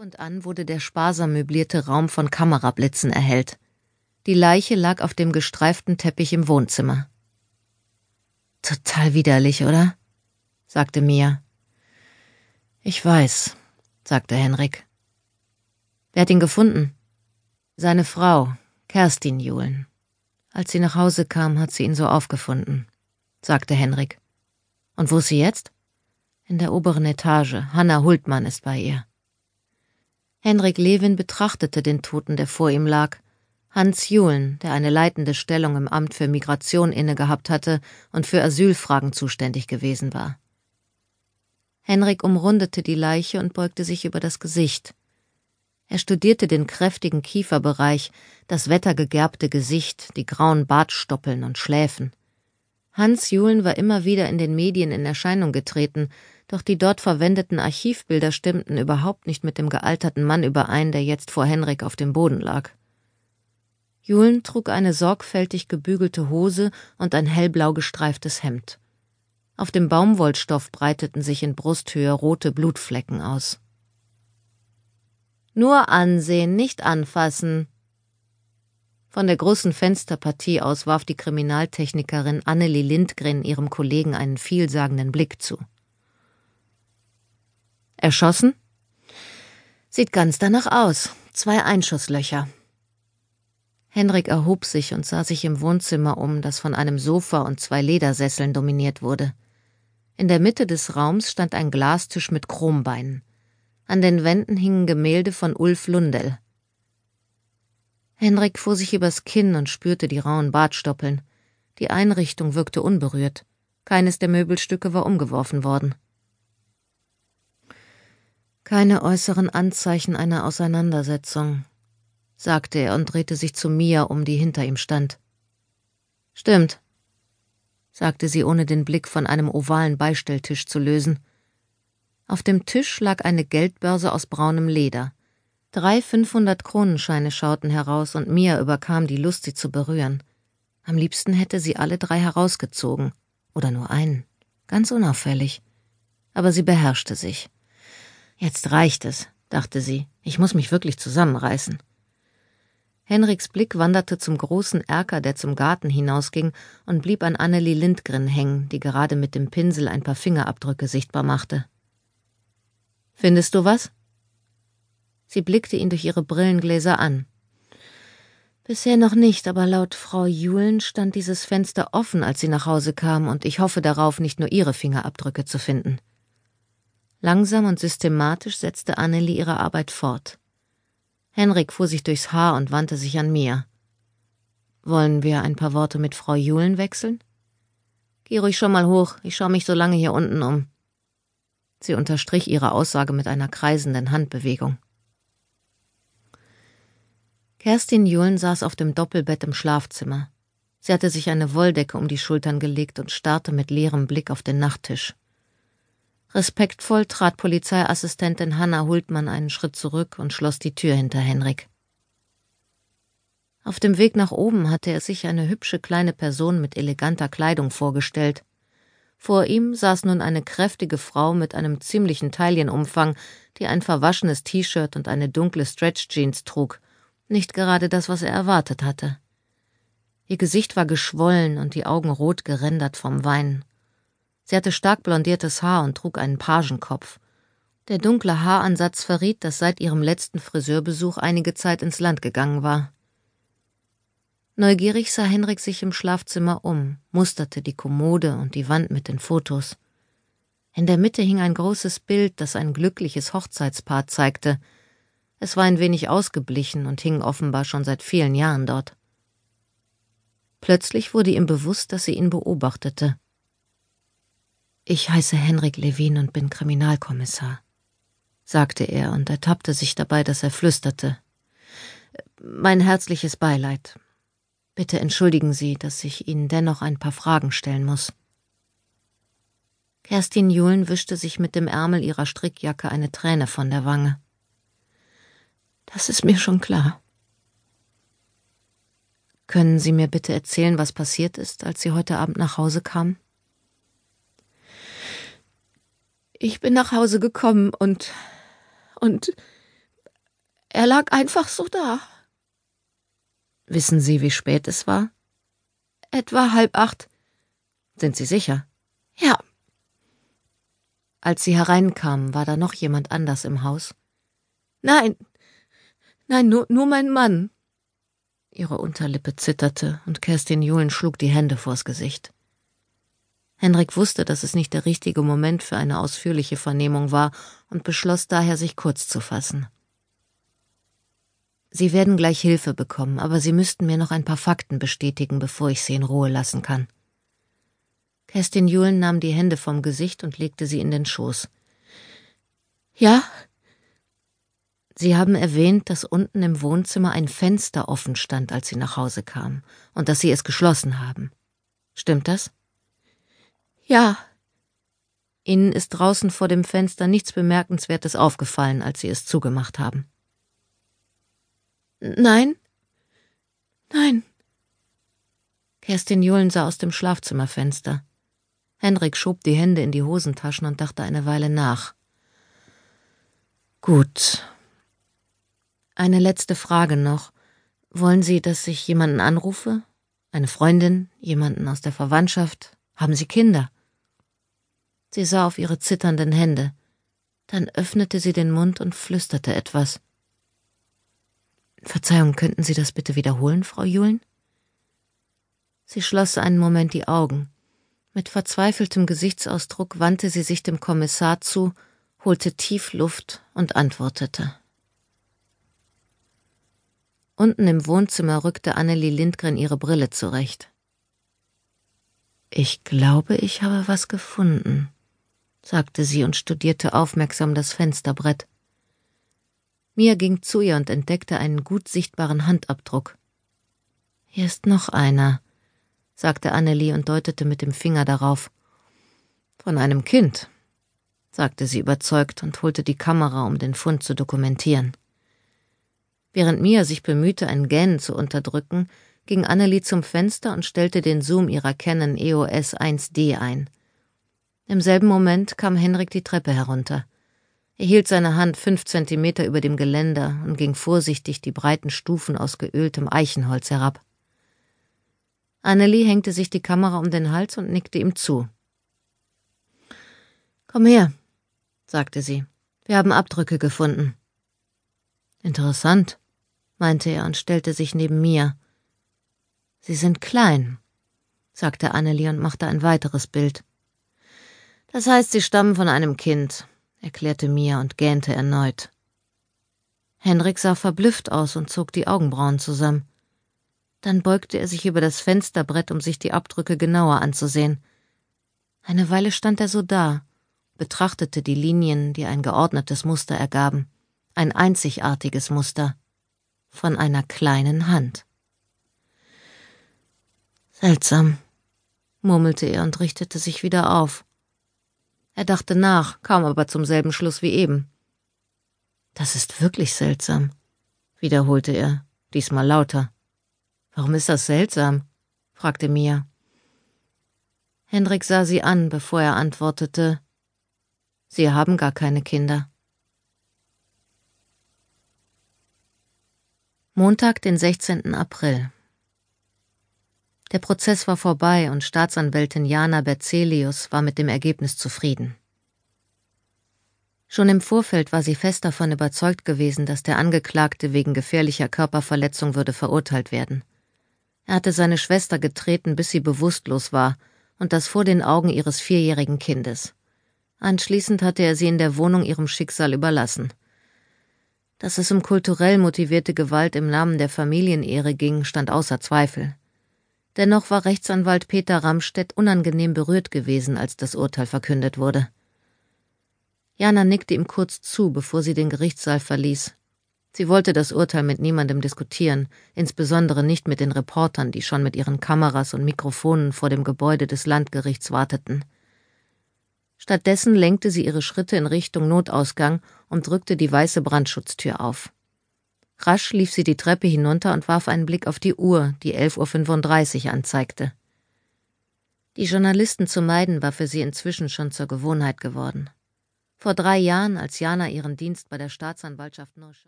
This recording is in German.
und an wurde der sparsam möblierte Raum von Kamerablitzen erhellt. Die Leiche lag auf dem gestreiften Teppich im Wohnzimmer. Total widerlich, oder? sagte Mia. Ich weiß, sagte Henrik. Wer hat ihn gefunden? Seine Frau, Kerstin Julen. Als sie nach Hause kam, hat sie ihn so aufgefunden, sagte Henrik. Und wo ist sie jetzt? In der oberen Etage. Hanna Hultmann ist bei ihr. Henrik Lewin betrachtete den Toten, der vor ihm lag. Hans Julen, der eine leitende Stellung im Amt für Migration innegehabt hatte und für Asylfragen zuständig gewesen war. Henrik umrundete die Leiche und beugte sich über das Gesicht. Er studierte den kräftigen Kieferbereich, das wettergegerbte Gesicht, die grauen Bartstoppeln und Schläfen. Hans Julen war immer wieder in den Medien in Erscheinung getreten, doch die dort verwendeten Archivbilder stimmten überhaupt nicht mit dem gealterten Mann überein, der jetzt vor Henrik auf dem Boden lag. Julen trug eine sorgfältig gebügelte Hose und ein hellblau gestreiftes Hemd. Auf dem Baumwollstoff breiteten sich in Brusthöhe rote Blutflecken aus. Nur ansehen, nicht anfassen. Von der großen Fensterpartie aus warf die Kriminaltechnikerin Annelie Lindgren ihrem Kollegen einen vielsagenden Blick zu. Erschossen? Sieht ganz danach aus. Zwei Einschusslöcher. Henrik erhob sich und sah sich im Wohnzimmer um, das von einem Sofa und zwei Ledersesseln dominiert wurde. In der Mitte des Raums stand ein Glastisch mit Chrombeinen. An den Wänden hingen Gemälde von Ulf Lundell. Henrik fuhr sich übers Kinn und spürte die rauen Bartstoppeln. Die Einrichtung wirkte unberührt. Keines der Möbelstücke war umgeworfen worden. Keine äußeren Anzeichen einer Auseinandersetzung, sagte er und drehte sich zu Mia um, die hinter ihm stand. Stimmt, sagte sie, ohne den Blick von einem ovalen Beistelltisch zu lösen. Auf dem Tisch lag eine Geldbörse aus braunem Leder. Drei fünfhundert-Kronenscheine schauten heraus und Mia überkam die Lust, sie zu berühren. Am liebsten hätte sie alle drei herausgezogen. Oder nur einen. Ganz unauffällig. Aber sie beherrschte sich. Jetzt reicht es, dachte sie. Ich muss mich wirklich zusammenreißen. Henriks Blick wanderte zum großen Erker, der zum Garten hinausging, und blieb an Annelie Lindgren hängen, die gerade mit dem Pinsel ein paar Fingerabdrücke sichtbar machte. Findest du was? Sie blickte ihn durch ihre Brillengläser an. Bisher noch nicht, aber laut Frau Julen stand dieses Fenster offen, als sie nach Hause kam, und ich hoffe darauf, nicht nur ihre Fingerabdrücke zu finden. Langsam und systematisch setzte Annelie ihre Arbeit fort. Henrik fuhr sich durchs Haar und wandte sich an mir. Wollen wir ein paar Worte mit Frau Julen wechseln? Geh ruhig schon mal hoch, ich schaue mich so lange hier unten um. Sie unterstrich ihre Aussage mit einer kreisenden Handbewegung. Kerstin Julen saß auf dem Doppelbett im Schlafzimmer. Sie hatte sich eine Wolldecke um die Schultern gelegt und starrte mit leerem Blick auf den Nachttisch. Respektvoll trat Polizeiassistentin Hanna Hultmann einen Schritt zurück und schloss die Tür hinter Henrik. Auf dem Weg nach oben hatte er sich eine hübsche kleine Person mit eleganter Kleidung vorgestellt, vor ihm saß nun eine kräftige Frau mit einem ziemlichen Taillenumfang, die ein verwaschenes T-Shirt und eine dunkle Stretch-Jeans trug, nicht gerade das, was er erwartet hatte. Ihr Gesicht war geschwollen und die Augen rot gerändert vom Weinen. Sie hatte stark blondiertes Haar und trug einen Pagenkopf. Der dunkle Haaransatz verriet, dass seit ihrem letzten Friseurbesuch einige Zeit ins Land gegangen war. Neugierig sah Henrik sich im Schlafzimmer um, musterte die Kommode und die Wand mit den Fotos. In der Mitte hing ein großes Bild, das ein glückliches Hochzeitspaar zeigte. Es war ein wenig ausgeblichen und hing offenbar schon seit vielen Jahren dort. Plötzlich wurde ihm bewusst, dass sie ihn beobachtete. Ich heiße Henrik Levin und bin Kriminalkommissar, sagte er und ertappte sich dabei, dass er flüsterte. Mein herzliches Beileid. Bitte entschuldigen Sie, dass ich Ihnen dennoch ein paar Fragen stellen muss. Kerstin Julen wischte sich mit dem Ärmel ihrer Strickjacke eine Träne von der Wange. Das ist mir schon klar. Können Sie mir bitte erzählen, was passiert ist, als Sie heute Abend nach Hause kamen? Ich bin nach Hause gekommen und und Er lag einfach so da. Wissen Sie, wie spät es war? Etwa halb acht. Sind Sie sicher? Ja. Als Sie hereinkamen, war da noch jemand anders im Haus? Nein. Nein, nur, nur mein Mann. Ihre Unterlippe zitterte und Kerstin Julen schlug die Hände vors Gesicht. Henrik wusste, dass es nicht der richtige Moment für eine ausführliche Vernehmung war und beschloss daher, sich kurz zu fassen. Sie werden gleich Hilfe bekommen, aber Sie müssten mir noch ein paar Fakten bestätigen, bevor ich Sie in Ruhe lassen kann. Kerstin Julen nahm die Hände vom Gesicht und legte sie in den Schoß. Ja? Sie haben erwähnt, dass unten im Wohnzimmer ein Fenster offen stand, als Sie nach Hause kamen, und dass Sie es geschlossen haben. Stimmt das? Ja. Ihnen ist draußen vor dem Fenster nichts Bemerkenswertes aufgefallen, als Sie es zugemacht haben. Nein. Nein. Kerstin Julen sah aus dem Schlafzimmerfenster. Henrik schob die Hände in die Hosentaschen und dachte eine Weile nach. Gut. Eine letzte Frage noch. Wollen Sie, dass ich jemanden anrufe? Eine Freundin? Jemanden aus der Verwandtschaft? Haben Sie Kinder? Sie sah auf ihre zitternden Hände. Dann öffnete sie den Mund und flüsterte etwas. Verzeihung, könnten Sie das bitte wiederholen, Frau Julen? Sie schloss einen Moment die Augen. Mit verzweifeltem Gesichtsausdruck wandte sie sich dem Kommissar zu, holte tief Luft und antwortete. Unten im Wohnzimmer rückte Annelie Lindgren ihre Brille zurecht. Ich glaube, ich habe was gefunden, sagte sie und studierte aufmerksam das Fensterbrett. Mia ging zu ihr und entdeckte einen gut sichtbaren Handabdruck. Hier ist noch einer, sagte Annelie und deutete mit dem Finger darauf. Von einem Kind, sagte sie überzeugt und holte die Kamera, um den Fund zu dokumentieren. Während Mia sich bemühte, ein Gähnen zu unterdrücken, ging Annelie zum Fenster und stellte den Zoom ihrer Canon EOS 1D ein. Im selben Moment kam Henrik die Treppe herunter. Er hielt seine Hand fünf Zentimeter über dem Geländer und ging vorsichtig die breiten Stufen aus geöltem Eichenholz herab. Annelie hängte sich die Kamera um den Hals und nickte ihm zu. Komm her, sagte sie. Wir haben Abdrücke gefunden. Interessant, meinte er und stellte sich neben mir. Sie sind klein, sagte Annelie und machte ein weiteres Bild. Das heißt, sie stammen von einem Kind erklärte Mia und gähnte erneut. Henrik sah verblüfft aus und zog die Augenbrauen zusammen. Dann beugte er sich über das Fensterbrett, um sich die Abdrücke genauer anzusehen. Eine Weile stand er so da, betrachtete die Linien, die ein geordnetes Muster ergaben, ein einzigartiges Muster von einer kleinen Hand. Seltsam, murmelte er und richtete sich wieder auf. Er dachte nach, kam aber zum selben Schluss wie eben. Das ist wirklich seltsam, wiederholte er, diesmal lauter. Warum ist das seltsam? fragte Mia. Hendrik sah sie an, bevor er antwortete Sie haben gar keine Kinder. Montag, den 16. April. Der Prozess war vorbei und Staatsanwältin Jana Berzelius war mit dem Ergebnis zufrieden. Schon im Vorfeld war sie fest davon überzeugt gewesen, dass der Angeklagte wegen gefährlicher Körperverletzung würde verurteilt werden. Er hatte seine Schwester getreten, bis sie bewusstlos war, und das vor den Augen ihres vierjährigen Kindes. Anschließend hatte er sie in der Wohnung ihrem Schicksal überlassen. Dass es um kulturell motivierte Gewalt im Namen der Familienehre ging, stand außer Zweifel. Dennoch war Rechtsanwalt Peter Ramstedt unangenehm berührt gewesen, als das Urteil verkündet wurde. Jana nickte ihm kurz zu, bevor sie den Gerichtssaal verließ. Sie wollte das Urteil mit niemandem diskutieren, insbesondere nicht mit den Reportern, die schon mit ihren Kameras und Mikrofonen vor dem Gebäude des Landgerichts warteten. Stattdessen lenkte sie ihre Schritte in Richtung Notausgang und drückte die weiße Brandschutztür auf. Rasch lief sie die Treppe hinunter und warf einen Blick auf die Uhr, die 11.35 Uhr anzeigte. Die Journalisten zu meiden war für sie inzwischen schon zur Gewohnheit geworden. Vor drei Jahren, als Jana ihren Dienst bei der Staatsanwaltschaft Neustadt